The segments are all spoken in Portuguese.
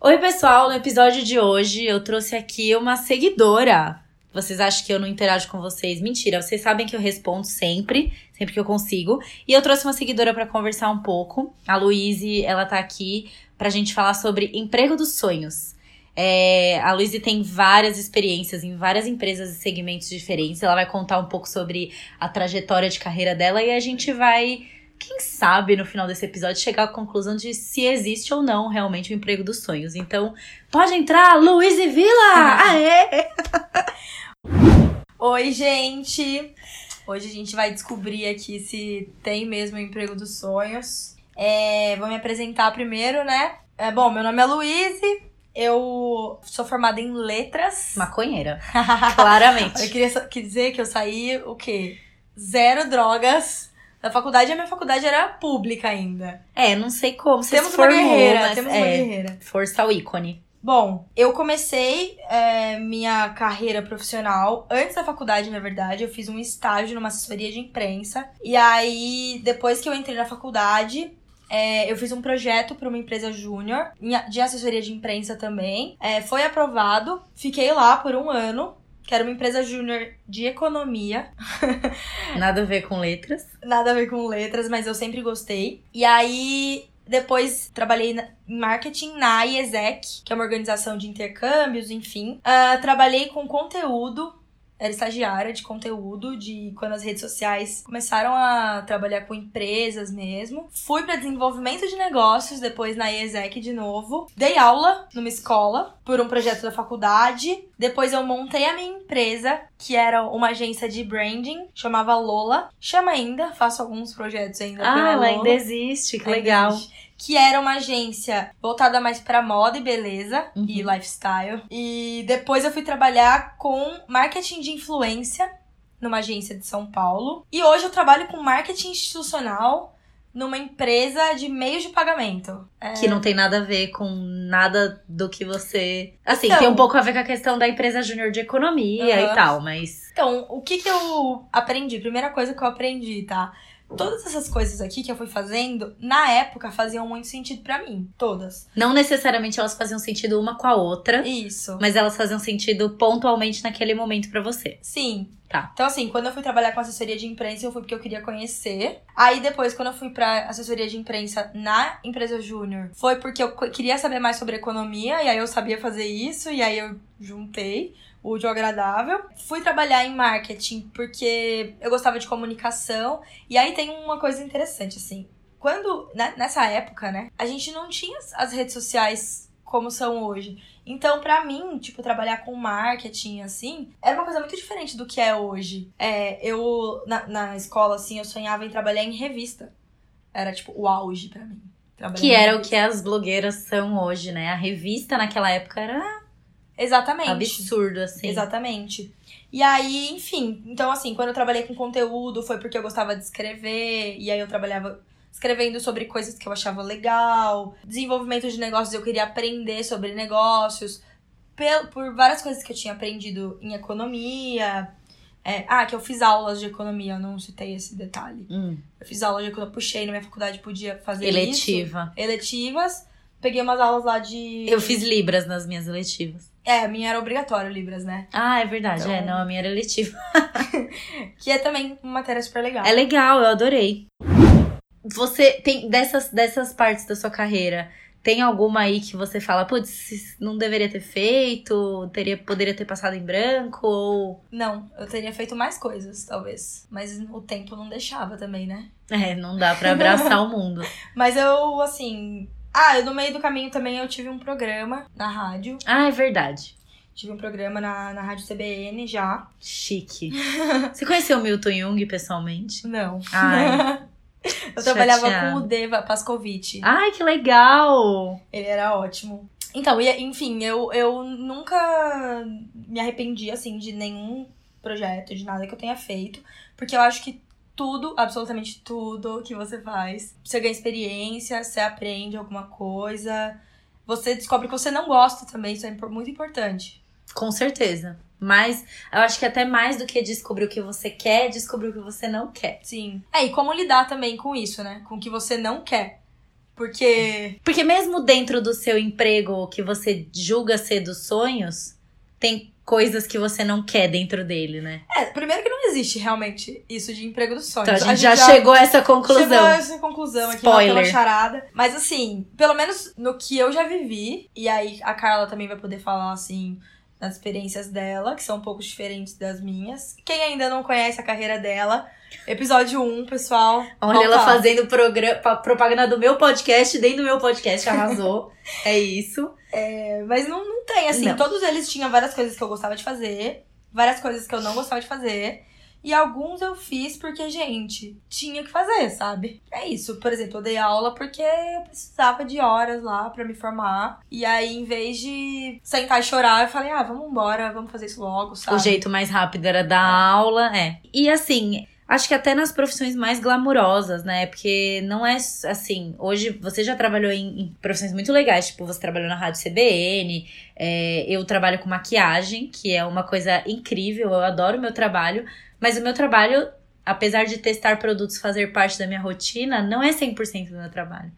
Oi, pessoal! No episódio de hoje eu trouxe aqui uma seguidora. Vocês acham que eu não interajo com vocês? Mentira, vocês sabem que eu respondo sempre, sempre que eu consigo. E eu trouxe uma seguidora para conversar um pouco. A Luíse, ela tá aqui pra gente falar sobre emprego dos sonhos. É, a Luíse tem várias experiências em várias empresas e segmentos diferentes. Ela vai contar um pouco sobre a trajetória de carreira dela e a gente vai quem sabe no final desse episódio chegar à conclusão de se existe ou não realmente o emprego dos sonhos. Então, pode entrar, Luiz e Vila! Aê! Oi, gente! Hoje a gente vai descobrir aqui se tem mesmo o emprego dos sonhos. É, vou me apresentar primeiro, né? É, bom, meu nome é Luíse, eu sou formada em letras. Maconheira. Claramente. eu queria dizer que eu saí o quê? Zero drogas da faculdade, a minha faculdade era pública ainda. É, não sei como. Você temos se formou, uma guerreira, mas temos é, uma guerreira. Força ao ícone. Bom, eu comecei é, minha carreira profissional antes da faculdade, na verdade. Eu fiz um estágio numa assessoria de imprensa. E aí, depois que eu entrei na faculdade, é, eu fiz um projeto para uma empresa júnior, de assessoria de imprensa também. É, foi aprovado, fiquei lá por um ano que era uma empresa júnior de economia. Nada a ver com letras. Nada a ver com letras, mas eu sempre gostei. E aí, depois trabalhei em marketing na IESEC, que é uma organização de intercâmbios, enfim. Uh, trabalhei com conteúdo era estagiária de conteúdo de quando as redes sociais começaram a trabalhar com empresas mesmo. Fui para desenvolvimento de negócios depois na IESEC de novo. Dei aula numa escola por um projeto da faculdade. Depois eu montei a minha empresa, que era uma agência de branding, chamava Lola. Chama ainda, faço alguns projetos ainda ah, ela Lola. ainda existe, que legal. Existe que era uma agência voltada mais para moda e beleza Uhum. e lifestyle. E depois eu fui trabalhar com marketing de influência numa agência de São Paulo. E hoje eu trabalho com marketing institucional numa empresa de meios de pagamento. É, Que não tem nada a ver com nada do que você. Assim, Então. tem um pouco a ver com a questão da empresa júnior de economia Aham. e tal, mas. Então, o que que eu aprendi? Primeira coisa que eu aprendi, tá? Todas essas coisas aqui que eu fui fazendo, na época, faziam muito sentido pra mim. Todas. Não necessariamente elas faziam sentido uma com a outra, Isso. mas elas faziam sentido pontualmente naquele momento pra você. Sim. Tá. Então, assim, quando eu fui trabalhar com assessoria de imprensa, eu fui porque eu queria conhecer. Aí, depois, quando eu fui pra assessoria de imprensa na empresa júnior, foi porque eu queria saber mais sobre economia, e aí eu sabia fazer isso, e aí eu juntei o agradável. Fui trabalhar em marketing porque eu gostava de comunicação. E aí tem uma coisa interessante, assim. Quando, né, nessa época, né, a gente não tinha as redes sociais como são hoje. Então, pra mim, tipo, trabalhar com marketing, assim, era uma coisa muito diferente do que é hoje. É, eu, na, na escola, assim, eu sonhava em trabalhar em revista. Era, tipo, o auge pra mim. Trabalhar Que era o que as blogueiras são hoje, né? A revista naquela época era Exatamente. absurdo, assim. Exatamente. E aí, enfim, então assim, quando eu trabalhei com conteúdo foi porque eu gostava de escrever, e aí eu trabalhava escrevendo sobre coisas que eu achava legal, desenvolvimento de negócios, eu queria aprender sobre negócios, por várias coisas que eu tinha aprendido em economia. É, ah, que eu fiz aulas de economia, eu não citei esse detalhe. Hum, Eu fiz aulas de economia, puxei na minha faculdade, podia fazer isso. eletiva. Eletivas. Peguei umas aulas lá de. Eu fiz Libras nas minhas eletivas. É, a minha era obrigatório, Libras, né? Ah, é verdade. Então- É, não, a minha era eletiva. Que é também uma matéria super legal. É legal, eu adorei. Você tem dessas, dessas partes da sua carreira, tem alguma aí que você fala, putz, não deveria ter feito, teria, poderia ter passado em branco, ou. Não, eu teria feito mais coisas, talvez. Mas o tempo não deixava também, né? É, não dá pra abraçar o mundo. Mas eu, assim. Ah, no meio do caminho também eu tive um programa na rádio. Ah, é verdade. Tive um programa na, na rádio CBN já. Chique. Você conheceu o Milton Jung pessoalmente? Não. Ai. eu trabalhava chateada. com o Deva Pascovitch. Ai, que legal! Ele era ótimo. Então, enfim, eu, eu nunca me arrependi, assim, de nenhum projeto, de nada que eu tenha feito. Porque eu acho que tudo, absolutamente tudo que você faz, você ganha experiência, você aprende alguma coisa, você descobre que você não gosta também, isso é muito importante. Com certeza. Mas eu acho que até mais do que descobrir o que você quer, descobrir o que você não quer. Sim. É, e como lidar também com isso, né? Com o que você não quer. Porque. Porque mesmo dentro do seu emprego que você julga ser dos sonhos, tem coisas que você não quer dentro dele, né? É, primeiro que não existe realmente isso de emprego dos sonhos. Então a gente, a gente já, já, chegou a essa conclusão. Chegou a essa conclusão Spoiler. aqui na charada. Mas assim, pelo menos no que eu já vivi, e aí a Carla também vai poder falar assim nas experiências dela, que são um pouco diferentes das minhas. Quem ainda não conhece a carreira dela, episódio 1, pessoal. Olha ela fazendo propaganda do meu podcast, dentro do meu podcast, arrasou. é isso. É, mas não, não tem, assim, não. todos eles tinham várias coisas que eu gostava de fazer, várias coisas que eu não gostava de fazer. E alguns eu fiz porque, gente, tinha que fazer, sabe? É isso. Por exemplo, eu dei aula porque eu precisava de horas lá para me formar. E aí, em vez de sentar e chorar, eu falei, ah, vamos embora, vamos fazer isso logo, sabe? O jeito mais rápido era dar é. aula, é. E assim, Acho que até nas profissões mais glamurosas, né? Porque não é assim. Hoje você já trabalhou em, em profissões muito legais, tipo, você trabalhou na Rádio CBN, é, eu trabalho com maquiagem, que é uma coisa incrível, eu adoro o meu trabalho, mas o meu trabalho, apesar de testar produtos fazer parte da minha rotina, não é 100% do meu trabalho.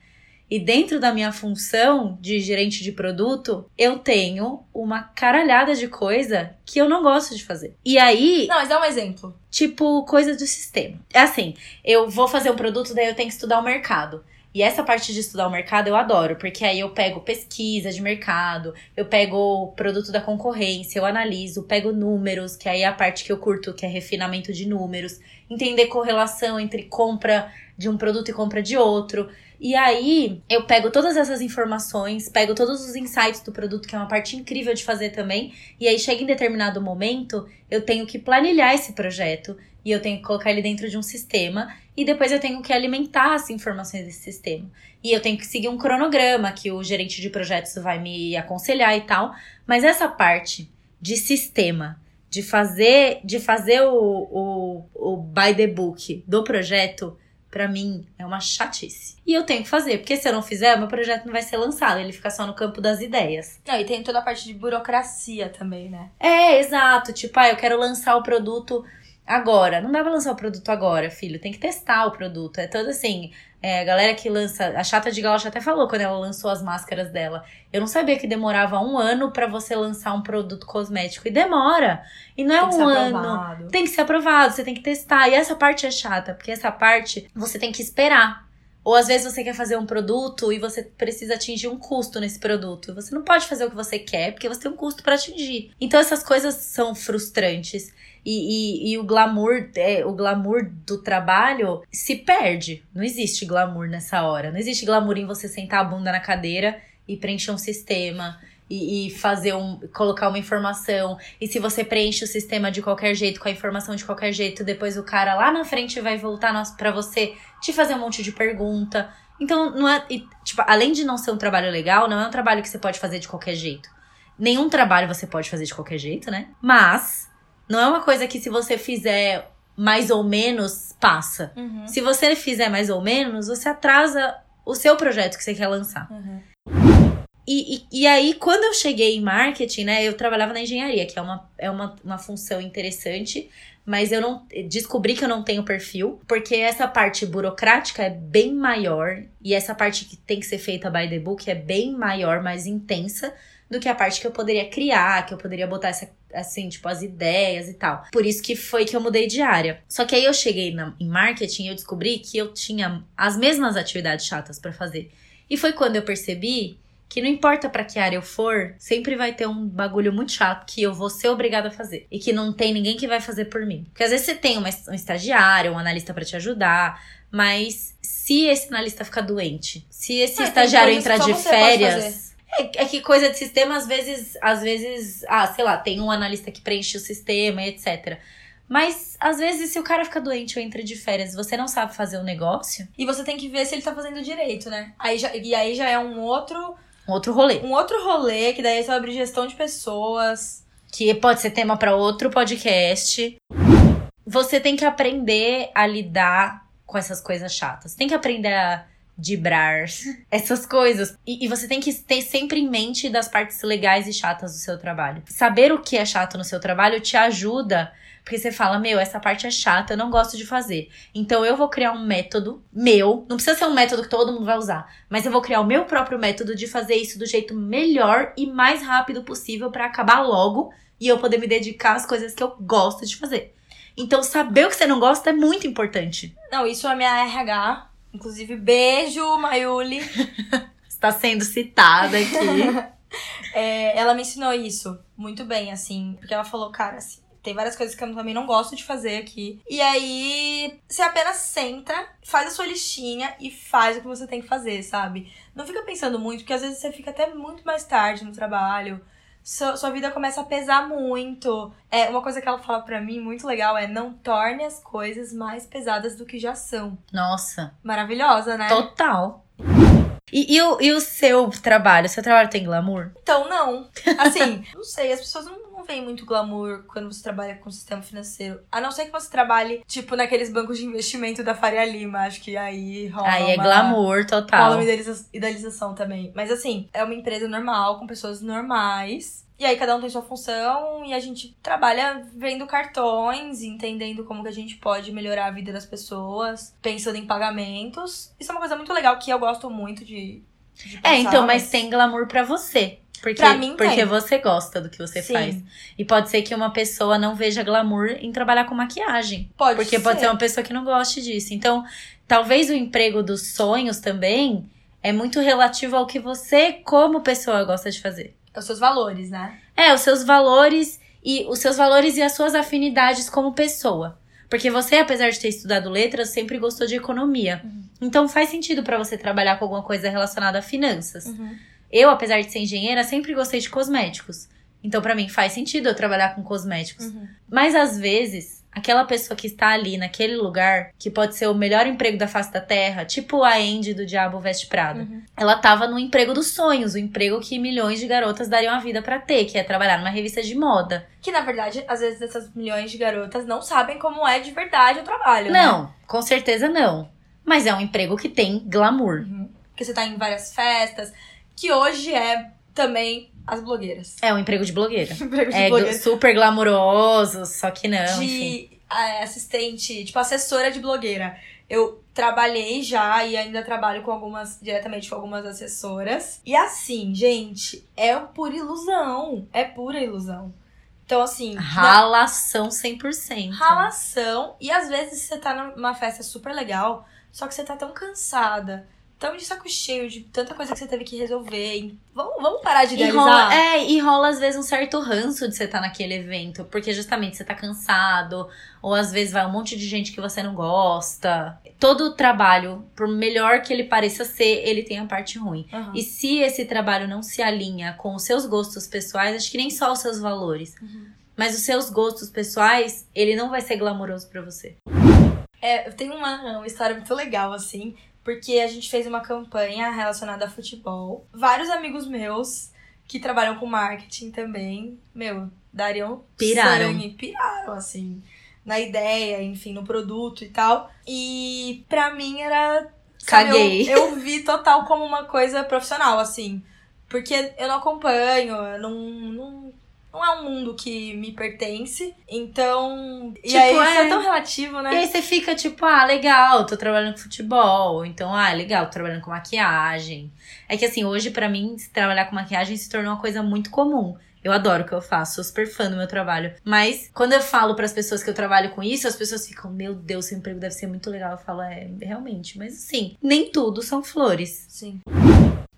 E dentro da minha função de gerente de produto, eu tenho uma caralhada de coisa que eu não gosto de fazer. E aí. Não, mas dá um exemplo. Tipo, coisa do sistema. É assim, eu vou fazer um produto, daí eu tenho que estudar o mercado. E essa parte de estudar o mercado eu adoro, porque aí eu pego pesquisa de mercado, eu pego o produto da concorrência, eu analiso, pego números, que aí é a parte que eu curto, que é refinamento de números, entender correlação entre compra de um produto e compra de outro. E aí eu pego todas essas informações, pego todos os insights do produto, que é uma parte incrível de fazer também. E aí chega em determinado momento, eu tenho que planilhar esse projeto e eu tenho que colocar ele dentro de um sistema e depois eu tenho que alimentar as informações desse sistema. E eu tenho que seguir um cronograma que o gerente de projetos vai me aconselhar e tal. Mas essa parte de sistema, de fazer, de fazer o, o, o by the book do projeto, para mim é uma chatice. E eu tenho que fazer, porque se eu não fizer, meu projeto não vai ser lançado, ele fica só no campo das ideias. Não, e tem toda a parte de burocracia também, né? É, exato. Tipo, ah, eu quero lançar o produto agora. Não dá pra lançar o produto agora, filho. Tem que testar o produto. É todo assim. É, a galera que lança. A Chata de Galocha até falou quando ela lançou as máscaras dela. Eu não sabia que demorava um ano para você lançar um produto cosmético. E demora. E não é um ano. Tem que ser aprovado, você tem que testar. E essa parte é chata, porque essa parte você tem que esperar. Ou às vezes você quer fazer um produto e você precisa atingir um custo nesse produto. Você não pode fazer o que você quer porque você tem um custo para atingir. Então essas coisas são frustrantes. E, e, e, o glamour, é, o glamour do trabalho se perde. Não existe glamour nessa hora. Não existe glamour em você sentar a bunda na cadeira e preencher um sistema e, e, fazer um. colocar uma informação. E se você preenche o sistema de qualquer jeito, com a informação de qualquer jeito, depois o cara lá na frente vai voltar para você te fazer um monte de pergunta. Então, não é. E, tipo, além de não ser um trabalho legal, não é um trabalho que você pode fazer de qualquer jeito. Nenhum trabalho você pode fazer de qualquer jeito, né? Mas não é uma coisa que se você fizer mais ou menos, passa. Uhum. Se você fizer mais ou menos, você atrasa o seu projeto que você quer lançar. Uhum. E, e, e, aí, quando eu cheguei em marketing, né, eu trabalhava na engenharia, que é uma, é uma, uma função interessante, mas eu não descobri que eu não tenho perfil, porque essa parte burocrática é bem maior, e essa parte que tem que ser feita by the book é bem maior, mais intensa do que a parte que eu poderia criar, que eu poderia botar essa, assim, tipo, as ideias e tal. Por isso que foi que eu mudei de área. Só que aí eu cheguei na, em marketing e eu descobri que eu tinha as mesmas atividades chatas para fazer. E foi quando eu percebi que não importa para que área eu for, sempre vai ter um bagulho muito chato que eu vou ser obrigada a fazer e que não tem ninguém que vai fazer por mim. Porque às vezes você tem uma, um estagiário, um analista para te ajudar, mas se esse analista ficar doente, se esse é, estagiário entrar de férias, é, é, que coisa de sistema, às vezes, às vezes, ah, sei lá, tem um analista que preenche o sistema, etc. Mas, às vezes, se o cara fica doente ou entra de férias, você não sabe fazer o negócio. E você tem que ver se ele tá fazendo direito, né? Aí já, e aí já é um outro Um outro rolê. Um outro rolê, que daí é sobre gestão de pessoas. Que pode ser tema para outro podcast. Você tem que aprender a lidar com essas coisas chatas. Tem que aprender a dibrar essas coisas. E, e, você tem que ter sempre em mente das partes legais e chatas do seu trabalho. Saber o que é chato no seu trabalho te ajuda. Porque você fala, meu, essa parte é chata, eu não gosto de fazer. Então eu vou criar um método meu. Não precisa ser um método que todo mundo vai usar. Mas eu vou criar o meu próprio método de fazer isso do jeito melhor e mais rápido possível para acabar logo e eu poder me dedicar às coisas que eu gosto de fazer. Então, saber o que você não gosta é muito importante. Não, isso é minha RH. Inclusive, beijo, Mayuli. Está sendo citada aqui. é, ela me ensinou isso muito bem, assim. Porque ela falou, cara, assim, tem várias coisas que eu também não gosto de fazer aqui. E aí, você apenas senta, faz a sua listinha e faz o que você tem que fazer, sabe? Não fica pensando muito, porque às vezes você fica até muito mais tarde no trabalho sua, sua vida começa a pesar muito. É, uma coisa que ela fala para mim muito legal é não torne as coisas mais pesadas do que já são. Nossa. Maravilhosa, né? Total. E, e, o, e o seu trabalho? Seu trabalho tem glamour? Então, não. Assim, não sei, as pessoas não vem muito glamour quando você trabalha com o sistema financeiro. A não ser que você trabalhe, tipo, naqueles bancos de investimento da Faria Lima. Acho que aí rola. Aí é glamour total. Rola uma idealização também. Mas assim, é uma empresa normal, com pessoas normais. E aí cada um tem sua função e a gente trabalha vendo cartões, entendendo como que a gente pode melhorar a vida das pessoas, pensando em pagamentos. Isso é uma coisa muito legal que eu gosto muito de. de é, pensar, é, então, mas... mas tem glamour para você. Porque, pra mim, porque tem. você gosta do que você Sim. faz. E pode ser que uma pessoa não veja glamour em trabalhar com maquiagem. Pode Porque ser. pode ser uma pessoa que não goste disso. Então, talvez o emprego dos sonhos também é muito relativo ao que você, como pessoa, gosta de fazer. Os seus valores, né? É, os seus valores e os seus valores e as suas afinidades como pessoa. Porque você, apesar de ter estudado letras, sempre gostou de economia. Uhum. Então faz sentido para você trabalhar com alguma coisa relacionada a finanças. Uhum. Eu, apesar de ser engenheira, sempre gostei de cosméticos. Então, para mim, faz sentido eu trabalhar com cosméticos. Uhum. Mas, às vezes, aquela pessoa que está ali naquele lugar, que pode ser o melhor emprego da face da terra, tipo a Andy do Diabo Veste Prada, uhum. ela tava no emprego dos sonhos, o emprego que milhões de garotas dariam a vida para ter, que é trabalhar numa revista de moda. Que, na verdade, às vezes essas milhões de garotas não sabem como é de verdade o trabalho. Não, né? com certeza não. Mas é um emprego que tem glamour. Uhum. Porque você tá em várias festas que hoje é também as blogueiras. É um emprego de blogueira. emprego de é blogueira. super glamouroso, só que não. De enfim. assistente, tipo, assessora de blogueira. Eu trabalhei já e ainda trabalho com algumas, diretamente com algumas assessoras. E assim, gente, é pura ilusão. É pura ilusão. Então, assim. Ralação 100%. Ralação. E às vezes você tá numa festa super legal, só que você tá tão cansada tão de saco cheio de tanta coisa que você teve que resolver. Vamos, vamos parar de idealizar. E rola, é, e rola às vezes um certo ranço de você estar tá naquele evento, porque justamente você tá cansado, ou às vezes vai um monte de gente que você não gosta. Todo trabalho, por melhor que ele pareça ser, ele tem a parte ruim. Uhum. E se esse trabalho não se alinha com os seus gostos pessoais, acho que nem só os seus valores, uhum. mas os seus gostos pessoais, ele não vai ser glamouroso para você. É, eu tenho uma, uma história muito legal, assim, porque a gente fez uma campanha relacionada a futebol. Vários amigos meus que trabalham com marketing também, meu, dariam piraram. sangue, piraram, assim, na ideia, enfim, no produto e tal. E pra mim era. Sabe, Caguei. Eu, eu vi total como uma coisa profissional, assim. Porque eu não acompanho, eu não, não não é um mundo que me pertence. Então. Tipo, e aí é... isso é tão relativo, né? E aí você fica tipo, ah, legal, tô trabalhando com futebol. Então, ah, legal, tô trabalhando com maquiagem. É que assim, hoje para mim, trabalhar com maquiagem se tornou uma coisa muito comum. Eu adoro o que eu faço, sou super fã do meu trabalho. Mas quando eu falo para as pessoas que eu trabalho com isso, as pessoas ficam, meu Deus, seu emprego deve ser muito legal. Eu falo, é, realmente. Mas assim, nem tudo são flores. Sim.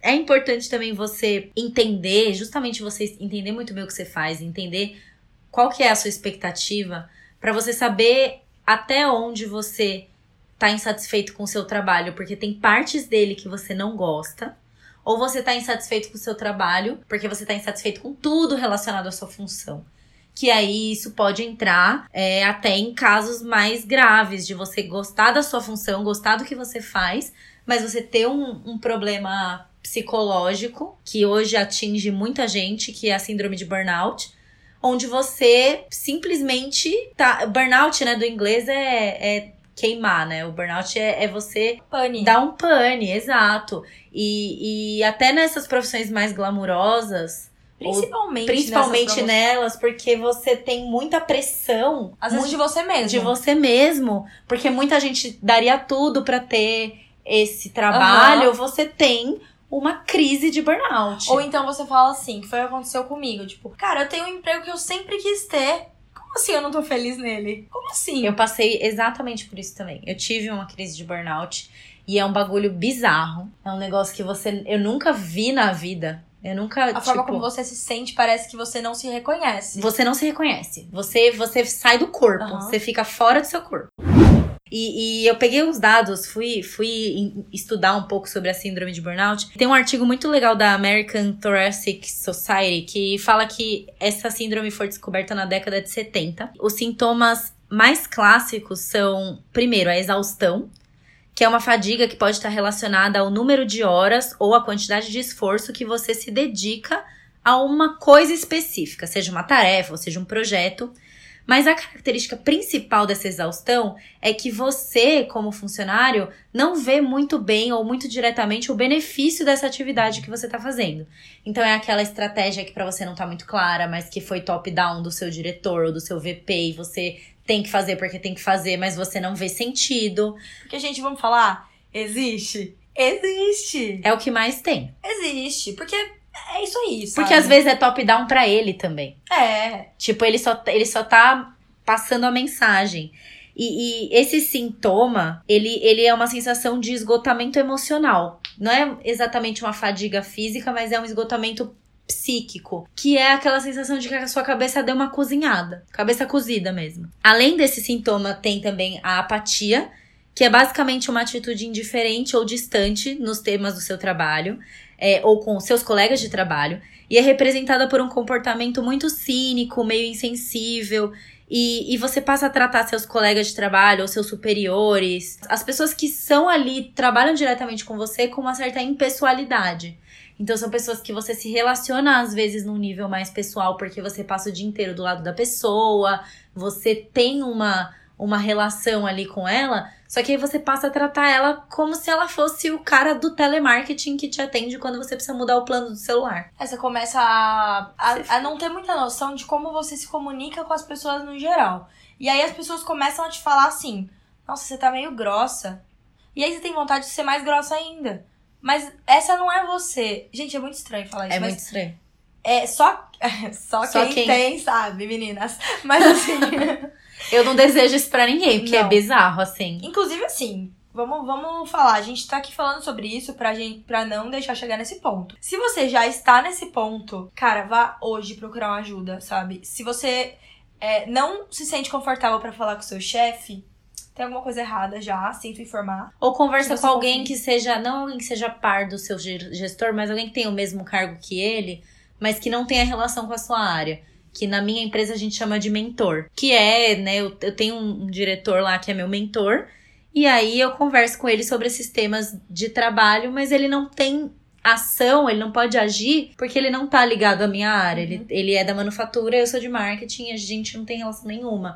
É importante também você entender, justamente você entender muito bem o que você faz, entender qual que é a sua expectativa, para você saber até onde você tá insatisfeito com o seu trabalho, porque tem partes dele que você não gosta, ou você tá insatisfeito com o seu trabalho, porque você tá insatisfeito com tudo relacionado à sua função. Que aí isso pode entrar é, até em casos mais graves, de você gostar da sua função, gostar do que você faz, mas você ter um, um problema psicológico que hoje atinge muita gente, que é a síndrome de burnout, onde você simplesmente tá. Burnout, né, do inglês é, é queimar, né? O burnout é, é você Pane. dar um pane, exato. E, e até nessas profissões mais glamourosas. Principalmente, Principalmente nelas, porque você tem muita pressão. Às vezes de você mesmo. de você mesmo. Porque muita gente daria tudo pra ter esse trabalho. Você tem uma crise de burnout. Ou então você fala assim, que foi o que aconteceu comigo. Tipo, cara, eu tenho um emprego que eu sempre quis ter. Como assim eu não tô feliz nele? Como assim? Eu passei exatamente por isso também. Eu tive uma crise de burnout e é um bagulho bizarro. É um negócio que você eu nunca vi na vida. Eu nunca, A forma tipo, como você se sente parece que você não se reconhece. você não se reconhece. Você você sai do corpo, Aham. você fica fora do seu corpo. E, e eu peguei os dados, fui, fui estudar um pouco sobre a síndrome de burnout. Tem um artigo muito legal da American Thoracic Society que fala que essa síndrome foi descoberta na década de 70. Os sintomas mais clássicos são, primeiro, a exaustão, que é uma fadiga que pode estar relacionada ao número de horas ou à quantidade de esforço que você se dedica a uma coisa específica, seja uma tarefa ou seja um projeto. Mas a característica principal dessa exaustão é que você, como funcionário, não vê muito bem ou muito diretamente o benefício dessa atividade que você está fazendo. Então é aquela estratégia que para você não tá muito clara, mas que foi top-down do seu diretor ou do seu VP e você tem que fazer porque tem que fazer, mas você não vê sentido. Porque, gente, vamos falar? Existe? Existe! É o que mais tem. Existe. Porque é isso aí, sabe? Porque às vezes é top-down pra ele também. É. Tipo, ele só, ele só tá passando a mensagem. E, e esse sintoma, ele, ele é uma sensação de esgotamento emocional. Não é exatamente uma fadiga física, mas é um esgotamento psíquico, que é aquela sensação de que a sua cabeça deu uma cozinhada, cabeça cozida mesmo. Além desse sintoma, tem também a apatia, que é basicamente uma atitude indiferente ou distante nos temas do seu trabalho, é, ou com seus colegas de trabalho, e é representada por um comportamento muito cínico, meio insensível. E, e você passa a tratar seus colegas de trabalho ou seus superiores, as pessoas que são ali, trabalham diretamente com você, com uma certa impessoalidade. Então são pessoas que você se relaciona às vezes num nível mais pessoal, porque você passa o dia inteiro do lado da pessoa, você tem uma, uma relação ali com ela, só que aí você passa a tratar ela como se ela fosse o cara do telemarketing que te atende quando você precisa mudar o plano do celular. Aí você começa a, a, a não ter muita noção de como você se comunica com as pessoas no geral. E aí as pessoas começam a te falar assim: Nossa, você tá meio grossa. E aí você tem vontade de ser mais grossa ainda. Mas essa não é você. Gente, é muito estranho falar isso. É muito estranho. é só, só, Só quem, quem- tem, sabe, meninas. Mas assim. Eu não desejo isso pra ninguém, porque é Não. bizarro, assim. Inclusive, assim, vamos, vamos falar. A gente tá aqui falando sobre isso pra, gente, pra não deixar chegar nesse ponto. Se você já está nesse ponto, cara, vá hoje procurar uma ajuda, sabe? Se você é, não se sente confortável pra falar com o seu chefe, tem alguma coisa errada já, sinto informar. Ou conversa com alguém que seja, não alguém que seja par do seu ge- gestor, mas alguém que tenha o mesmo cargo que ele, mas que não tenha relação com a sua área. Que na minha empresa a gente chama de mentor. Que é, né, eu, eu tenho um, um diretor lá que é meu mentor, e aí eu converso com ele sobre esses temas de trabalho, mas ele não tem ação, ele não pode agir porque ele não tá ligado à minha área. Ele, ele é da manufatura, eu sou de marketing a gente não tem relação nenhuma.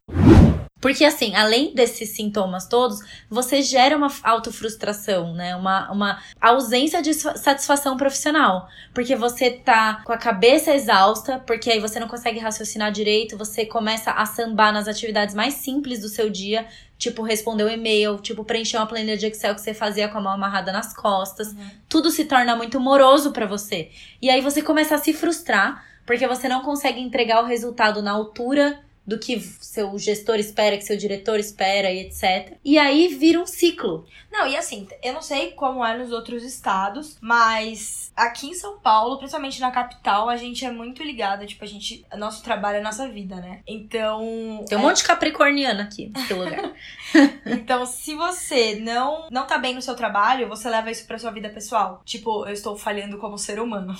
Porque, assim, além desses sintomas todos, você gera uma autofrustração, né? Uma, uma ausência de sa- satisfação profissional. Porque você tá com a cabeça exausta, porque aí você não consegue raciocinar direito, você começa a sambar nas atividades mais simples do seu dia, tipo responder um e-mail, tipo preencher uma planilha de Excel que você fazia com a mão amarrada nas costas. Tudo se torna muito moroso pra você. E aí você começa a se frustrar, porque você não consegue entregar o resultado na altura do que seu gestor espera, que seu diretor espera e etc. E aí vira um ciclo. Não, e assim, eu não sei como é nos outros estados, mas aqui em São Paulo, principalmente na capital, a gente é muito ligada, tipo, a gente, nosso trabalho é nossa vida, né? Então, Tem um monte de capricorniano aqui nesse lugar. Então, se você não não tá bem no seu trabalho, você leva isso pra sua vida pessoal. Tipo, eu estou falhando como ser humano.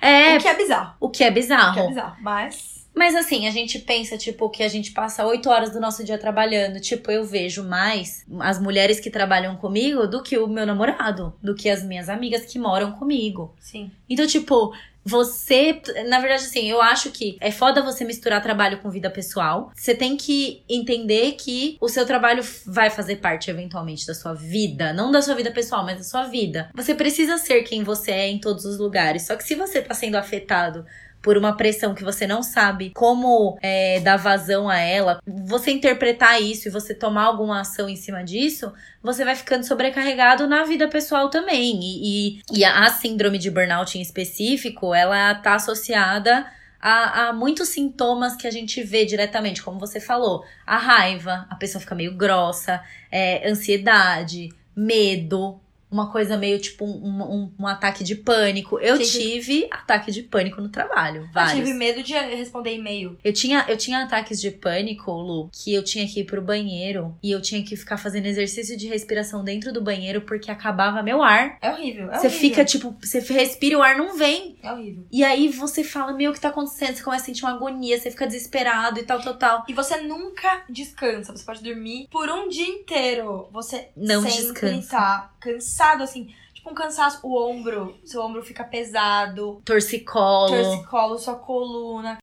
É, O que é bizarro. o que é O que é bizarro. bizarro. Mas. Mas assim, a gente pensa, tipo, que a gente passa oito horas do nosso dia trabalhando. Tipo, eu vejo mais as mulheres que trabalham comigo do que o meu namorado, do que as minhas amigas que moram comigo. Sim. Então, tipo, você. Na verdade, assim, eu acho que é foda você misturar trabalho com vida pessoal. Você tem que entender que o seu trabalho vai fazer parte, eventualmente, da sua vida. Não da sua vida pessoal, mas da sua vida. Você precisa ser quem você é em todos os lugares. Só que se você tá sendo afetado por uma pressão que você não sabe como é, dar vazão a ela, você interpretar isso e você tomar alguma ação em cima disso, você vai ficando sobrecarregado na vida pessoal também. E, e, e a síndrome de burnout em específico, ela tá associada a, a, muitos sintomas que a gente vê diretamente, como você falou. A raiva, a pessoa fica meio grossa, é, ansiedade, medo, uma coisa meio tipo um, um, um ataque de pânico. Eu tive... tive ataque de pânico no trabalho. Vários. Eu tive medo de responder e-mail. Eu tinha, eu tinha ataques de pânico, Lu, que eu tinha que ir pro banheiro e eu tinha que ficar fazendo exercício de respiração dentro do banheiro porque acabava meu ar. É horrível. É você horrível. fica tipo, você respira e o ar não vem. É horrível. E aí você fala, meu, o que tá acontecendo? Você começa a sentir uma agonia, você fica desesperado e tal, tal, tal. E você nunca descansa. Você pode dormir por um dia inteiro. Você não sempre descansa. tá cansado, assim. Tipo um cansaço, o ombro, seu ombro fica pesado. Torcicolo. Torcicolo, sua coluna.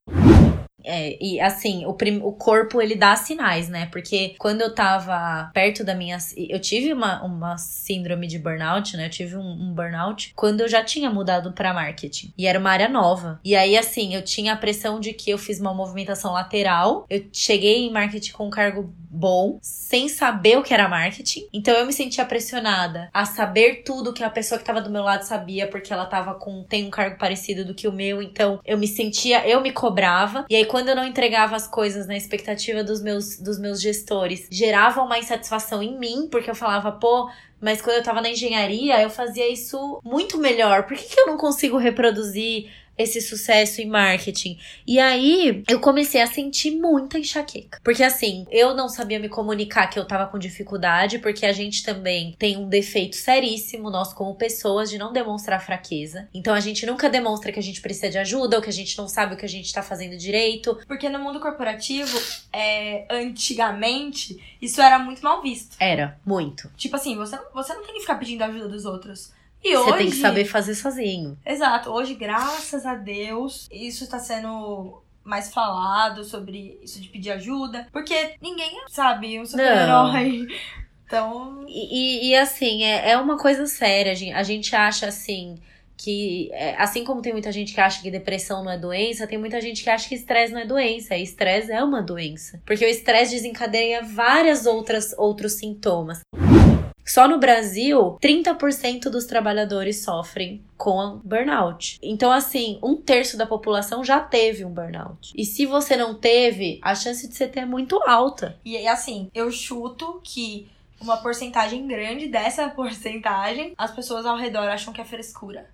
É, e assim, o, prim, o corpo ele dá sinais, né? Porque quando eu tava perto da minha. Eu tive uma, uma síndrome de burnout, né? Eu tive um, um burnout quando eu já tinha mudado para marketing. E era uma área nova. E aí, assim, eu tinha a pressão de que eu fiz uma movimentação lateral. Eu cheguei em marketing com um cargo bom, sem saber o que era marketing. Então eu me sentia pressionada a saber tudo que a pessoa que tava do meu lado sabia, porque ela tava com. tem um cargo parecido do que o meu. Então eu me sentia. eu me cobrava. E aí, quando eu não entregava as coisas na expectativa dos meus, dos meus gestores, gerava uma insatisfação em mim, porque eu falava, pô, mas quando eu tava na engenharia, eu fazia isso muito melhor. Por que, que eu não consigo reproduzir esse sucesso em marketing. E aí eu comecei a sentir muita enxaqueca. Porque assim, eu não sabia me comunicar que eu tava com dificuldade, porque a gente também tem um defeito seríssimo, nós como pessoas, de não demonstrar fraqueza. Então a gente nunca demonstra que a gente precisa de ajuda ou que a gente não sabe o que a gente tá fazendo direito. Porque no mundo corporativo, é, antigamente, isso era muito mal visto. Era, muito. Tipo assim, você, você não tem que ficar pedindo ajuda dos outros. E Você hoje, tem que saber fazer sozinho. Exato. Hoje, graças a Deus, isso está sendo mais falado sobre isso de pedir ajuda. Porque ninguém sabe, um super-herói. Então. E, e, e assim, é, é uma coisa séria. A gente, a gente acha assim. Que é, assim como tem muita gente que acha que depressão não é doença, tem muita gente que acha que estresse não é doença. E estresse é uma doença. Porque o estresse desencadeia várias outras outros sintomas. Só no Brasil, 30% dos trabalhadores sofrem com burnout. Então, assim, um terço da população já teve um burnout. E se você não teve, a chance de você ter é muito alta. E assim, eu chuto que uma porcentagem grande dessa porcentagem, as pessoas ao redor acham que é frescura.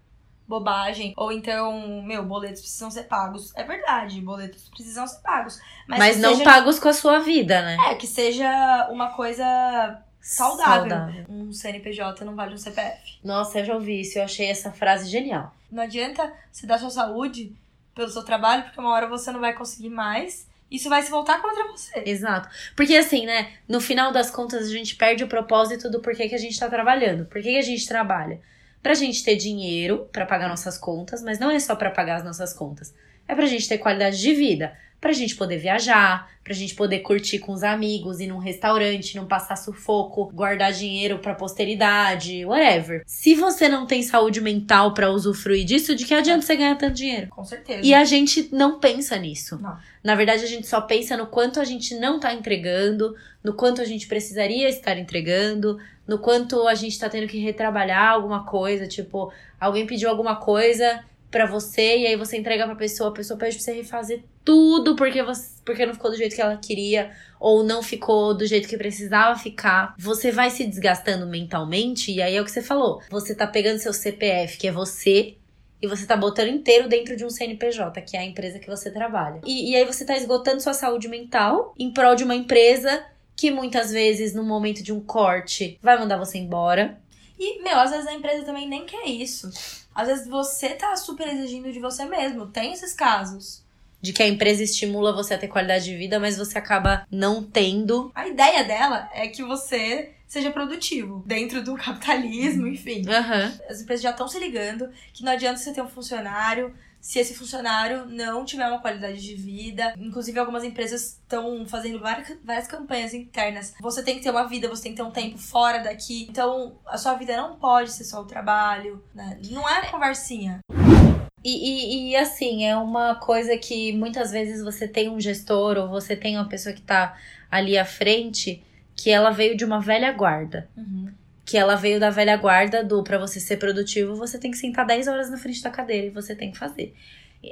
Bobagem. Ou então, meu, boletos precisam ser pagos. É verdade, boletos precisam ser pagos. Mas, Mas não seja... pagos com a sua vida, né? É, que seja uma coisa saudável. saudável. Um CNPJ não vale um CPF. Nossa, eu já ouvi isso. Eu achei essa frase genial. Não adianta você dar sua saúde pelo seu trabalho, porque uma hora você não vai conseguir mais. Isso vai se voltar contra você. Exato. Porque assim, né? No final das contas, a gente perde o propósito do porquê que a gente tá trabalhando. Por que, que a gente trabalha? Pra gente ter dinheiro para pagar nossas contas, mas não é só para pagar as nossas contas. É pra gente ter qualidade de vida pra gente poder viajar, pra gente poder curtir com os amigos, ir num restaurante, não passar sufoco, guardar dinheiro pra posteridade, whatever. Se você não tem saúde mental para usufruir disso, de que adianta você ganhar tanto dinheiro? Com certeza. E a gente não pensa nisso. Não. Na verdade, a gente só pensa no quanto a gente não tá entregando, no quanto a gente precisaria estar entregando, no quanto a gente tá tendo que retrabalhar alguma coisa, tipo, alguém pediu alguma coisa para você e aí você entrega pra pessoa, a pessoa pede pra você refazer tudo porque você porque não ficou do jeito que ela queria ou não ficou do jeito que precisava ficar. Você vai se desgastando mentalmente e aí é o que você falou. Você tá pegando seu CPF, que é você, e você tá botando inteiro dentro de um CNPJ, que é a empresa que você trabalha. E, e aí você tá esgotando sua saúde mental em prol de uma empresa que muitas vezes, no momento de um corte, vai mandar você embora. E, meu, às vezes a empresa também nem quer isso. Às vezes você tá super exigindo de você mesmo. Tem esses casos. de que a empresa estimula você a ter qualidade de vida, mas você acaba não tendo. A ideia dela é que você seja produtivo dentro do capitalismo, enfim. Uhum. As empresas já estão se ligando que não adianta você ter um funcionário se esse funcionário não tiver uma qualidade de vida. Inclusive, algumas empresas estão fazendo várias, várias campanhas internas. Você tem que ter uma vida, você tem que ter um tempo fora daqui. Então, a sua vida não pode ser só o trabalho. Né? Não é conversinha. E, e, e, assim, é uma coisa que muitas vezes você tem um gestor ou você tem uma pessoa que tá ali à frente que ela veio de uma velha guarda. Uhum. Que ela veio da velha guarda do para você ser produtivo, você tem que sentar 10 horas na frente da cadeira e você tem que fazer.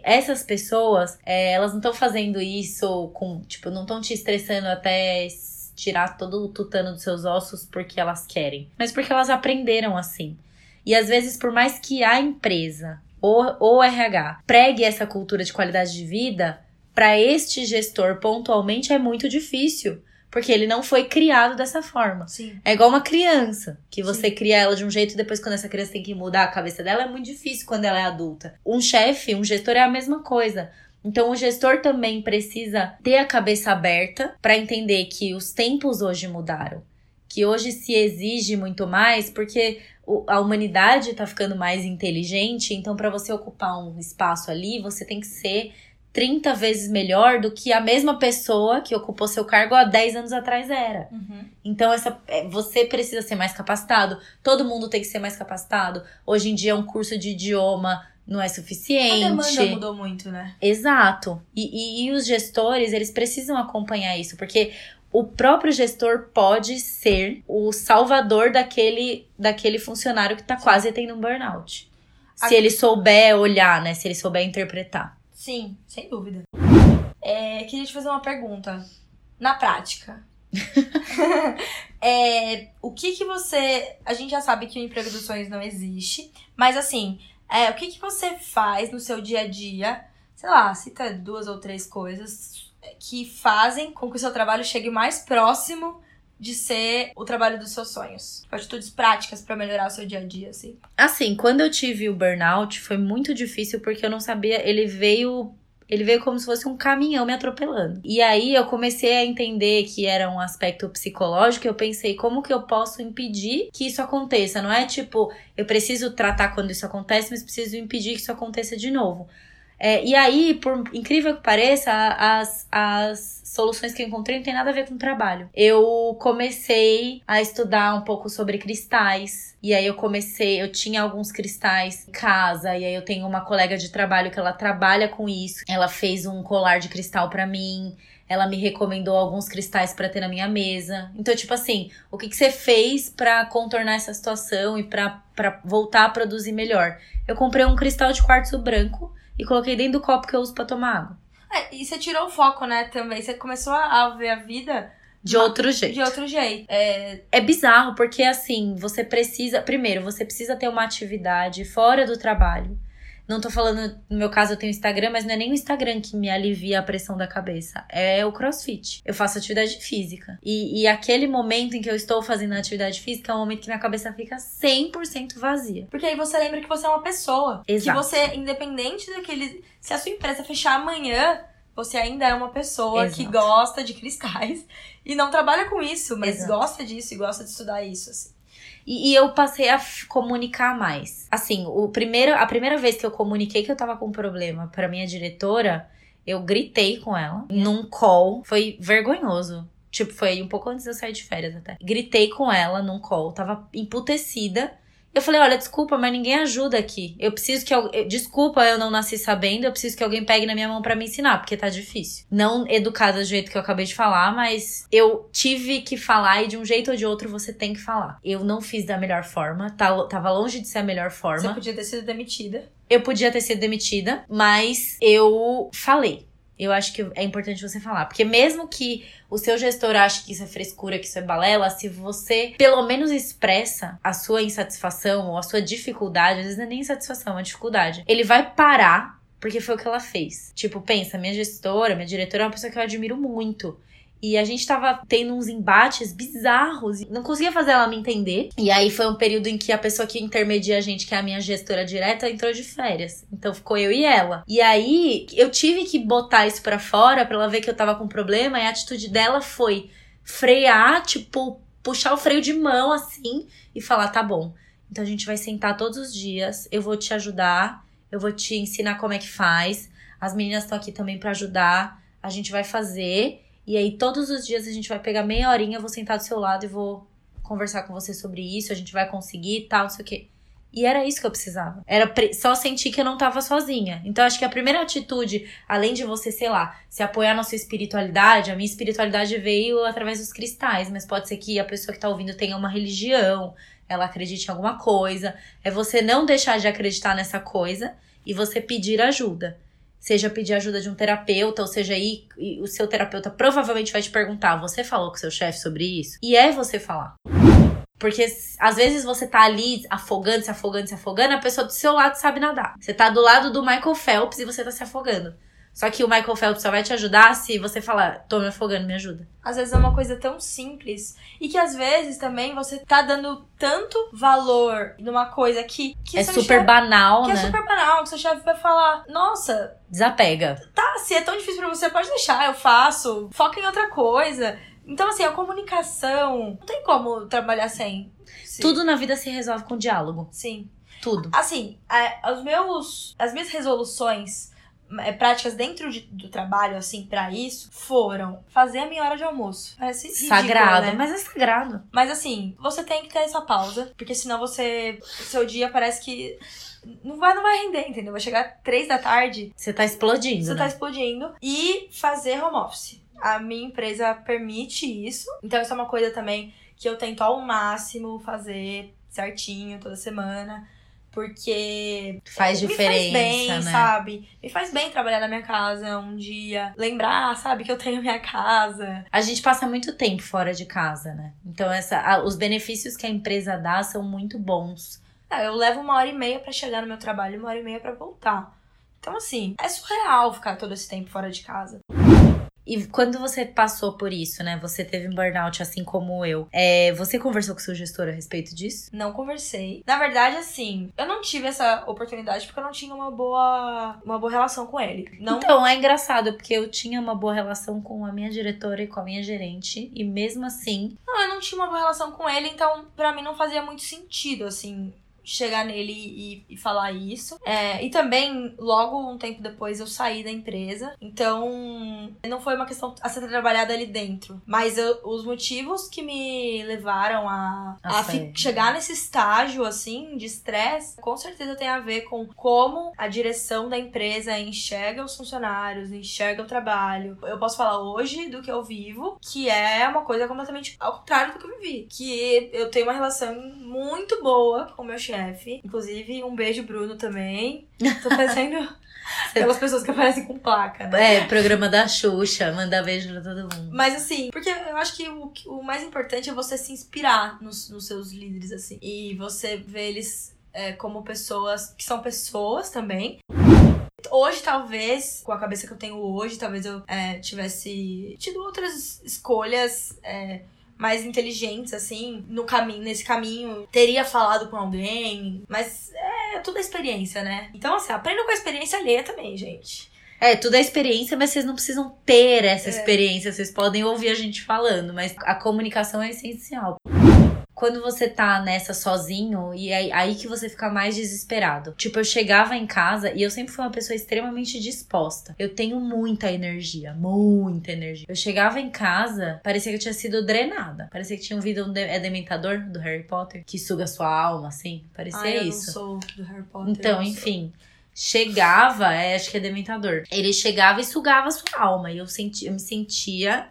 Essas pessoas, é, elas não estão fazendo isso com, tipo, não estão te estressando até tirar todo o tutano dos seus ossos porque elas querem, mas porque elas aprenderam assim. E às vezes, por mais que a empresa ou o RH pregue essa cultura de qualidade de vida, para este gestor pontualmente é muito difícil. Porque ele não foi criado dessa forma. Sim. É igual uma criança, que você Sim. cria ela de um jeito e depois quando essa criança tem que mudar a cabeça dela, é muito difícil quando ela é adulta. Um chefe, um gestor é a mesma coisa. Então o gestor também precisa ter a cabeça aberta para entender que os tempos hoje mudaram, que hoje se exige muito mais porque a humanidade está ficando mais inteligente, então para você ocupar um espaço ali, você tem que ser 30 vezes melhor do que a mesma pessoa que ocupou seu cargo há 10 anos atrás era. Uhum. Então, essa, você precisa ser mais capacitado, todo mundo tem que ser mais capacitado. Hoje em dia, um curso de idioma não é suficiente. A demanda mudou muito, né? Exato. E, e, e os gestores, eles precisam acompanhar isso, porque o próprio gestor pode ser o salvador daquele, daquele funcionário que tá quase tendo um burnout. Se ele souber olhar, né? Se ele souber interpretar. Sim, sem dúvida. É, queria te fazer uma pergunta. Na prática. é, o que que você. A gente já sabe que o emprego dos sonhos não existe, mas assim, é, o que que você faz no seu dia a dia? Sei lá, cita duas ou três coisas que fazem com que o seu trabalho chegue mais próximo de ser o trabalho dos seus sonhos. Atitudes práticas pra melhorar o seu dia a dia, assim. Assim, quando eu tive o burnout, foi muito difícil porque eu não sabia. Ele veio. Ele veio como se fosse um caminhão me atropelando. E aí eu comecei a entender que era um aspecto psicológico. Eu pensei, como que eu posso impedir que isso aconteça? Não é tipo, eu preciso tratar quando isso acontece, mas preciso impedir que isso aconteça de novo. É, e aí, por incrível que pareça, as, as soluções que eu encontrei não tem nada a ver com trabalho. Eu comecei a estudar um pouco sobre cristais. E aí eu comecei, eu tinha alguns cristais em casa, e aí eu tenho uma colega de trabalho que ela trabalha com isso. Ela fez um colar de cristal pra mim. Ela me recomendou alguns cristais pra ter na minha mesa. Então, tipo assim, o que, que você fez pra contornar essa situação e pra voltar a produzir melhor? Eu comprei um cristal de quartzo branco e coloquei dentro do copo que eu uso pra tomar água. É, e você tirou o foco, né, também. Você começou a ver a vida De outro jeito. de outro jeito. É, É bizarro, porque assim, você precisa. Primeiro, você precisa ter uma atividade fora do trabalho. Não tô falando, no meu caso, eu tenho Instagram, mas não é nem o Instagram que me alivia a pressão da cabeça. É o crossfit. Eu faço atividade física. E, e aquele momento em que eu estou fazendo atividade física é um momento que minha cabeça fica 100% vazia. Porque aí você lembra que você é uma pessoa. Exato. Que você, independente daquele. Se a sua empresa fechar amanhã, você ainda é uma pessoa Exato. que gosta de cristais e não trabalha com isso, mas Exato. gosta disso e gosta de estudar isso. Assim. E, e eu passei a comunicar mais. Assim, o primeiro, a primeira vez que eu comuniquei que eu tava com um problema pra minha diretora, eu gritei com ela num call. Foi vergonhoso. Tipo, foi um pouco antes de eu sair de férias até. Gritei com ela num call, tava emputecida. Eu falei, olha, desculpa, mas ninguém ajuda aqui. Eu preciso que alguém. Desculpa, eu não nasci sabendo, eu preciso que alguém pegue na minha mão pra me ensinar, porque tá difícil. Não educada do jeito que eu acabei de falar, mas eu tive que falar e de um jeito ou de outro você tem que falar. Eu não fiz da melhor forma, tá- tava longe de ser a melhor Você forma. podia ter sido demitida. Eu podia ter sido demitida, mas eu falei. Eu acho que é importante você falar. Porque mesmo que o seu gestor ache que isso é frescura, que isso é balela, se você pelo menos expressa a sua insatisfação ou a sua dificuldade, às vezes não é nem insatisfação, é uma dificuldade, ele vai parar porque foi o que ela fez. Tipo, pensa, minha gestora, minha diretora é uma pessoa que eu admiro muito. E a gente tava tendo uns embates bizarros. Não conseguia fazer ela me entender. E aí foi um período em que a pessoa que intermedia a gente, que é a minha gestora direta, entrou de férias. Então ficou eu e ela. E aí eu tive que botar isso pra fora pra ela ver que eu tava com problema. E a atitude dela foi frear, tipo, puxar o freio de mão assim e falar: tá bom. Então a gente vai sentar todos os dias. Eu vou te ajudar. Eu vou te ensinar como é que faz. As meninas estão aqui também para ajudar. A gente vai fazer. E aí, todos os dias a gente vai pegar meia horinha, eu vou sentar do seu lado e vou conversar com você sobre isso, a gente vai conseguir e tal, não sei o quê. E era isso que eu precisava. Era só sentir que eu não tava sozinha. Então, acho que a primeira atitude, além de você, sei lá, se apoiar na sua espiritualidade, a minha espiritualidade veio através dos cristais, mas pode ser que a pessoa que tá ouvindo tenha uma religião, ela acredite em alguma coisa. É você não deixar de acreditar nessa coisa e você pedir ajuda. Seja pedir ajuda de um terapeuta, ou seja, aí o seu terapeuta provavelmente vai te perguntar: você falou com seu chefe sobre isso? E é você falar. Porque às vezes você tá ali afogando, se afogando, se afogando, a pessoa do seu lado sabe nadar. Você tá do lado do Michael Phelps e você tá se afogando. Só que o Michael Phelps só vai te ajudar se você falar, tô me afogando, me ajuda. Às vezes é uma coisa tão simples. E que às vezes também você tá dando tanto valor numa coisa que. que é super chefe, banal, que né? Que é super banal, que seu chefe vai falar, nossa. Desapega. Tá, se é tão difícil pra você, pode deixar, eu faço. Foca em outra coisa. Então, assim, a comunicação. Não tem como trabalhar sem. Sim. Tudo na vida se resolve com diálogo. Sim. Tudo. Assim, é, os meus. As minhas resoluções é, práticas dentro de, do trabalho, assim, para isso, foram fazer a minha hora de almoço. Parece ridículo, Sagrado, né? mas é sagrado. Mas assim, você tem que ter essa pausa, porque senão você. Seu dia parece que. Não vai, não vai render, entendeu? Vai chegar três da tarde. Você tá explodindo. Você né? tá explodindo. E fazer home office. A minha empresa permite isso. Então, isso é uma coisa também que eu tento ao máximo fazer certinho toda semana porque faz diferença, me faz bem, né? sabe? Me faz bem trabalhar na minha casa um dia, lembrar, sabe, que eu tenho minha casa. A gente passa muito tempo fora de casa, né? Então essa, a, os benefícios que a empresa dá são muito bons. Ah, eu levo uma hora e meia para chegar no meu trabalho e uma hora e meia para voltar. Então assim, é surreal ficar todo esse tempo fora de casa. E quando você passou por isso, né? Você teve um burnout assim como eu. É, você conversou com o seu gestor a respeito disso? Não conversei. Na verdade, assim, eu não tive essa oportunidade porque eu não tinha uma boa, uma boa relação com ele. Não... Então, é engraçado, porque eu tinha uma boa relação com a minha diretora e com a minha gerente. E mesmo assim. Não, eu não tinha uma boa relação com ele, então para mim não fazia muito sentido, assim chegar nele e, e falar isso. É, e também, logo um tempo depois, eu saí da empresa. Então, não foi uma questão a ser trabalhada ali dentro. Mas eu, os motivos que me levaram a, a, a chegar nesse estágio, assim, de estresse, com certeza tem a ver com como a direção da empresa enxerga os funcionários, enxerga o trabalho. Eu posso falar hoje do que eu vivo, que é uma coisa completamente ao contrário do que eu vivi. Que eu tenho uma relação muito boa com o meu chefe chefe. Inclusive, um beijo, Bruno, também. Tô fazendo aquelas pessoas que aparecem com placa, né? É, programa da Xuxa, mandar beijo pra todo mundo. Mas assim, porque eu acho que o, o mais importante é você se inspirar nos, nos seus líderes, assim. E você ver eles é, como pessoas que são pessoas também. Hoje, talvez, com a cabeça que eu tenho hoje, talvez eu é, tivesse tido outras escolhas. É, mais inteligentes, assim, no caminho, nesse caminho, teria falado com alguém, mas é tudo a experiência, né? Então, assim, aprenda com a experiência alheia também, gente. É, tudo é experiência, mas vocês não precisam ter essa é. experiência, vocês podem ouvir a gente falando, mas a comunicação é essencial quando você tá nessa sozinho, e aí, aí que você fica mais desesperado. Tipo, eu chegava em casa e eu sempre fui uma pessoa extremamente disposta. Eu tenho muita energia, muita energia. Eu chegava em casa, parecia que eu tinha sido drenada. Parecia que tinha ouvido um de é dementador do Harry Potter, que suga sua alma, assim. Parecia Ai, eu isso. Não sou do Harry Potter. Então, enfim. Chegava, é, acho que é dementador. Ele chegava e sugava a sua alma. E eu, senti, eu me sentia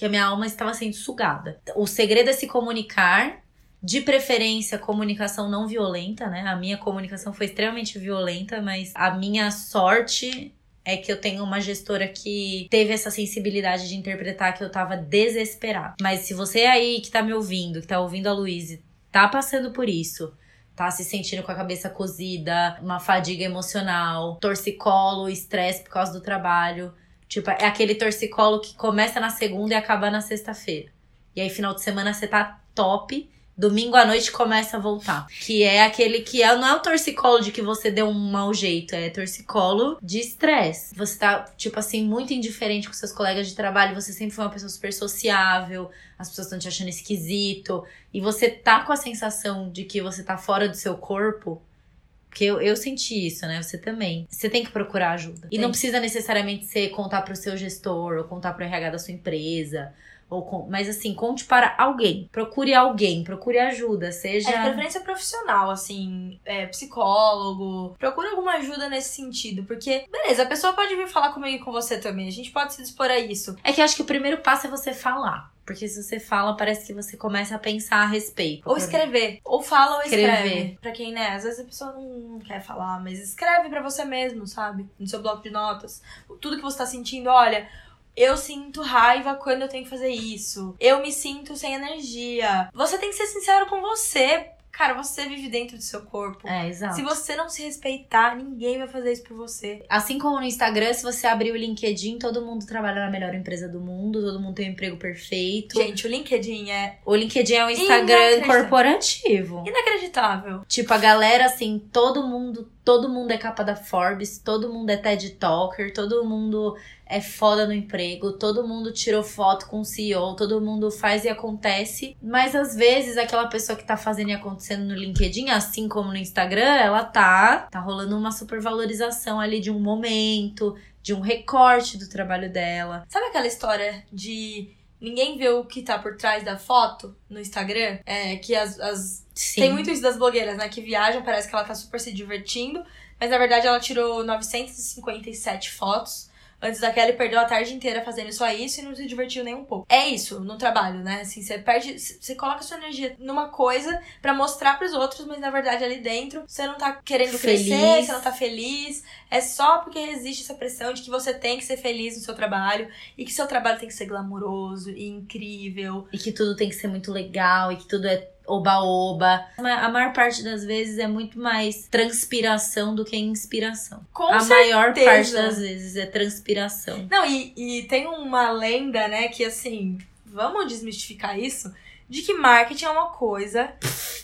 que a minha alma estava sendo sugada. O segredo é se comunicar, de preferência comunicação não violenta, né? A minha comunicação foi extremamente violenta, mas a minha sorte é que eu tenho uma gestora que teve essa sensibilidade de interpretar que eu tava desesperada. Mas se você aí que tá me ouvindo, que tá ouvindo a Luíse, tá passando por isso, tá se sentindo com a cabeça cozida, uma fadiga emocional, torcicolo, estresse por causa do trabalho, Tipo, é aquele torcicolo que começa na segunda e acaba na sexta-feira. E aí, final de semana, você tá top. Domingo à noite começa a voltar. Que é aquele que é, não é o torcicolo de que você deu um mau jeito, é torcicolo de estresse. Você tá, tipo assim, muito indiferente com seus colegas de trabalho, você sempre foi uma pessoa super sociável, as pessoas estão te achando esquisito, e você tá com a sensação de que você tá fora do seu corpo. Porque eu, eu senti isso, né? Você também. Você tem que procurar ajuda. E Tem. não precisa necessariamente ser contar pro seu gestor ou contar pro RH da sua empresa. Ou mas assim, conte para alguém. Procure alguém, procure ajuda. Seja. É preferência profissional, assim, é, psicólogo. Procura alguma ajuda nesse sentido. Porque, beleza, a pessoa pode vir falar comigo e com você também. A gente pode se dispor a isso. É que eu acho que o primeiro passo é você falar. Porque se você fala, parece que você começa a pensar a respeito. Ou escrever. Ou fala ou escreve. Escrever. Pra quem, né, às vezes a pessoa não quer falar, mas escreve pra você mesmo, sabe? No seu bloco de notas. Tudo que você tá sentindo, olha. Eu sinto raiva quando eu tenho que fazer isso. Eu me sinto sem energia. Você tem que ser sincero com você. Cara, você vive dentro do seu corpo. É, exato. Se você não se respeitar, ninguém vai fazer isso por você. Assim como no Instagram, se você abrir o LinkedIn, todo mundo trabalha na melhor empresa do mundo, todo mundo tem um emprego perfeito. Gente, o LinkedIn é O LinkedIn é um Instagram corporativo. inacreditável. Tipo, a galera, assim, todo mundo, todo mundo é capa da Forbes, todo mundo é TED Talker, todo mundo é foda no emprego, todo mundo tirou foto com o CEO, todo mundo faz e acontece. Mas às vezes aquela pessoa que tá fazendo e acontecendo no LinkedIn, assim como no Instagram, ela tá, tá rolando uma supervalorização ali de um momento, de um recorte do trabalho dela. Sabe aquela história de ninguém vê o que tá por trás da foto no Instagram? É que as, as Sim. Tem muito isso das blogueiras, né? Que viajam, parece que ela tá super se divertindo. Mas na verdade ela tirou 957 fotos. Antes daquela e perdeu a tarde inteira fazendo só isso e não se divertiu nem um pouco. É isso no trabalho, né? Assim, você perde. Você coloca sua energia numa coisa pra mostrar pros outros, mas na verdade ali dentro você não tá querendo Feliz. crescer, você não tá feliz. É só porque existe essa pressão de que você tem que ser feliz no seu trabalho e que seu trabalho tem que ser glamuroso e incrível. E que tudo tem que ser muito legal e que tudo é oba-oba. A maior parte das vezes é muito mais transpiração do que inspiração. Com a certeza. maior parte das vezes é transpiração. Não, e, e tem uma lenda, né, que assim, vamos desmistificar isso, de que marketing é uma coisa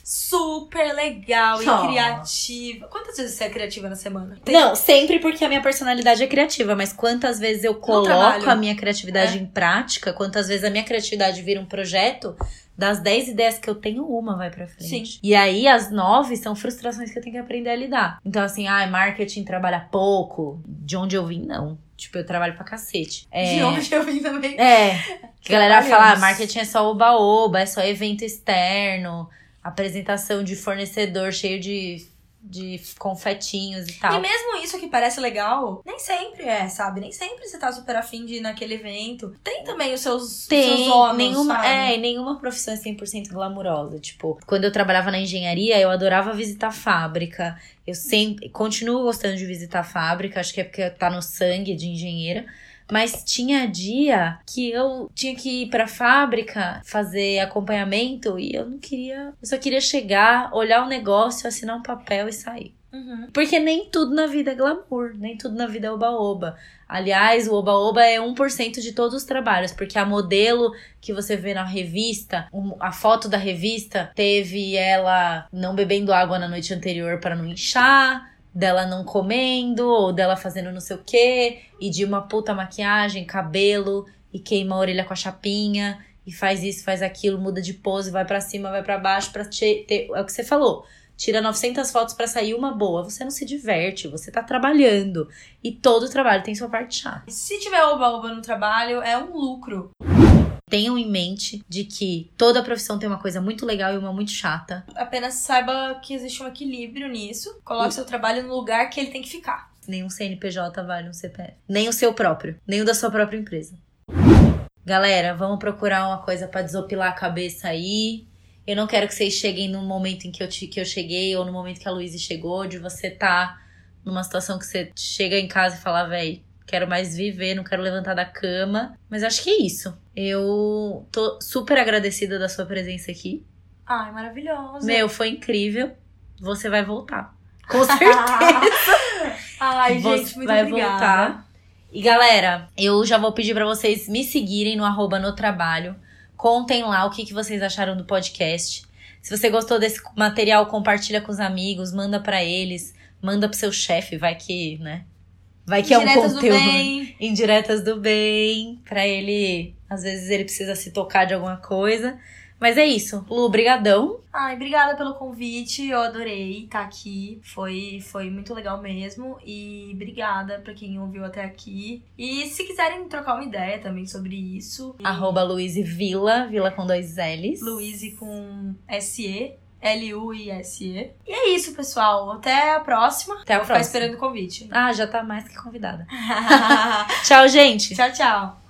super legal e Oh. criativa. Quantas vezes você é criativa na semana? Não, sempre porque a minha personalidade é criativa, mas quantas vezes eu coloco a minha criatividade É. em prática, quantas vezes a minha criatividade vira um projeto, das 10 ideias que eu tenho, uma vai pra frente. Sim. E aí, as nove são frustrações que eu tenho que aprender a lidar. Então, assim, ah, marketing trabalha pouco. De onde eu vim, não. Tipo, eu trabalho pra cacete. É, De onde eu vim também. É. Que a galera fala, ah, marketing é só oba-oba, é só evento externo, apresentação de fornecedor cheio de, de confetinhos e tal. E mesmo isso que parece legal, nem sempre é, sabe? Nem sempre você tá super afim de ir naquele evento. Tem também os seus, Tem, seus ônus, nenhuma, sabe? é, nenhuma profissão é 100% glamurosa. Tipo, quando eu trabalhava na engenharia, eu adorava visitar fábrica. Eu sempre, continuo gostando de visitar fábrica, acho que é porque tá no sangue de engenheira. Mas tinha dia que eu tinha que ir pra fábrica fazer acompanhamento e eu não queria. Eu só queria chegar, olhar o negócio, assinar um papel e sair. Uhum. Porque nem tudo na vida é glamour, nem tudo na vida é oba-oba. Aliás, o oba-oba é 1% de todos os trabalhos, porque a modelo que você vê na revista, a foto da revista teve ela não bebendo água na noite anterior para não inchar, dela não comendo, ou dela fazendo não sei o quê, e de uma puta maquiagem, cabelo, e queima a orelha com a chapinha, e faz isso, faz aquilo, muda de pose, vai pra cima, vai pra baixo, pra te- ter. É o que você falou tira 900 fotos pra sair uma boa. Você não se diverte, você tá trabalhando. E todo trabalho tem sua parte chata. Se tiver oba-oba no trabalho, é um lucro. Tenham em mente de que toda profissão tem uma coisa muito legal e uma muito chata. Apenas saiba que existe um equilíbrio nisso. Coloque seu trabalho no lugar que ele tem que ficar. Nenhum CNPJ vale um CPF. Nem o seu próprio. Nem o da sua própria empresa. Galera, vamos procurar uma coisa pra desopilar a cabeça aí. Eu não quero que vocês cheguem no momento em que eu, te- que eu cheguei ou no momento que a Luísa chegou, de você tá numa situação que você chega em casa e fala, véi, quero mais viver, não quero levantar da cama. Mas acho que é isso. Eu tô super agradecida da sua presença aqui. Ai, maravilhosa. Meu, foi incrível. Você vai voltar. Com certeza. Ai, Você gente, muito vai obrigada. voltar. E galera, eu já vou pedir pra vocês me seguirem no arroba no trabalho. Contem lá o que, que vocês acharam do podcast. Se você gostou desse material, compartilha com os amigos, manda pra eles, manda pro seu chefe, vai que, né? Vai que é um Indiretas do conteúdo. bem. Indiretas do bem, pra ele, às vezes ele precisa se tocar de alguma coisa. Mas é isso. Lu, brigadão. Ai, obrigada pelo convite. Eu adorei estar aqui. Foi, foi muito legal mesmo. E obrigada pra quem ouviu até aqui. E se quiserem trocar uma ideia também sobre isso, Arroba Luiz Vila, Vila com dois L's. Luiz com S-E. L-U-I-S-E. E é isso, pessoal. Até a próxima. Até a Vou ficar próxima. esperando o convite. Ah, já tá mais que convidada. Tchau, gente. tchau, tchau.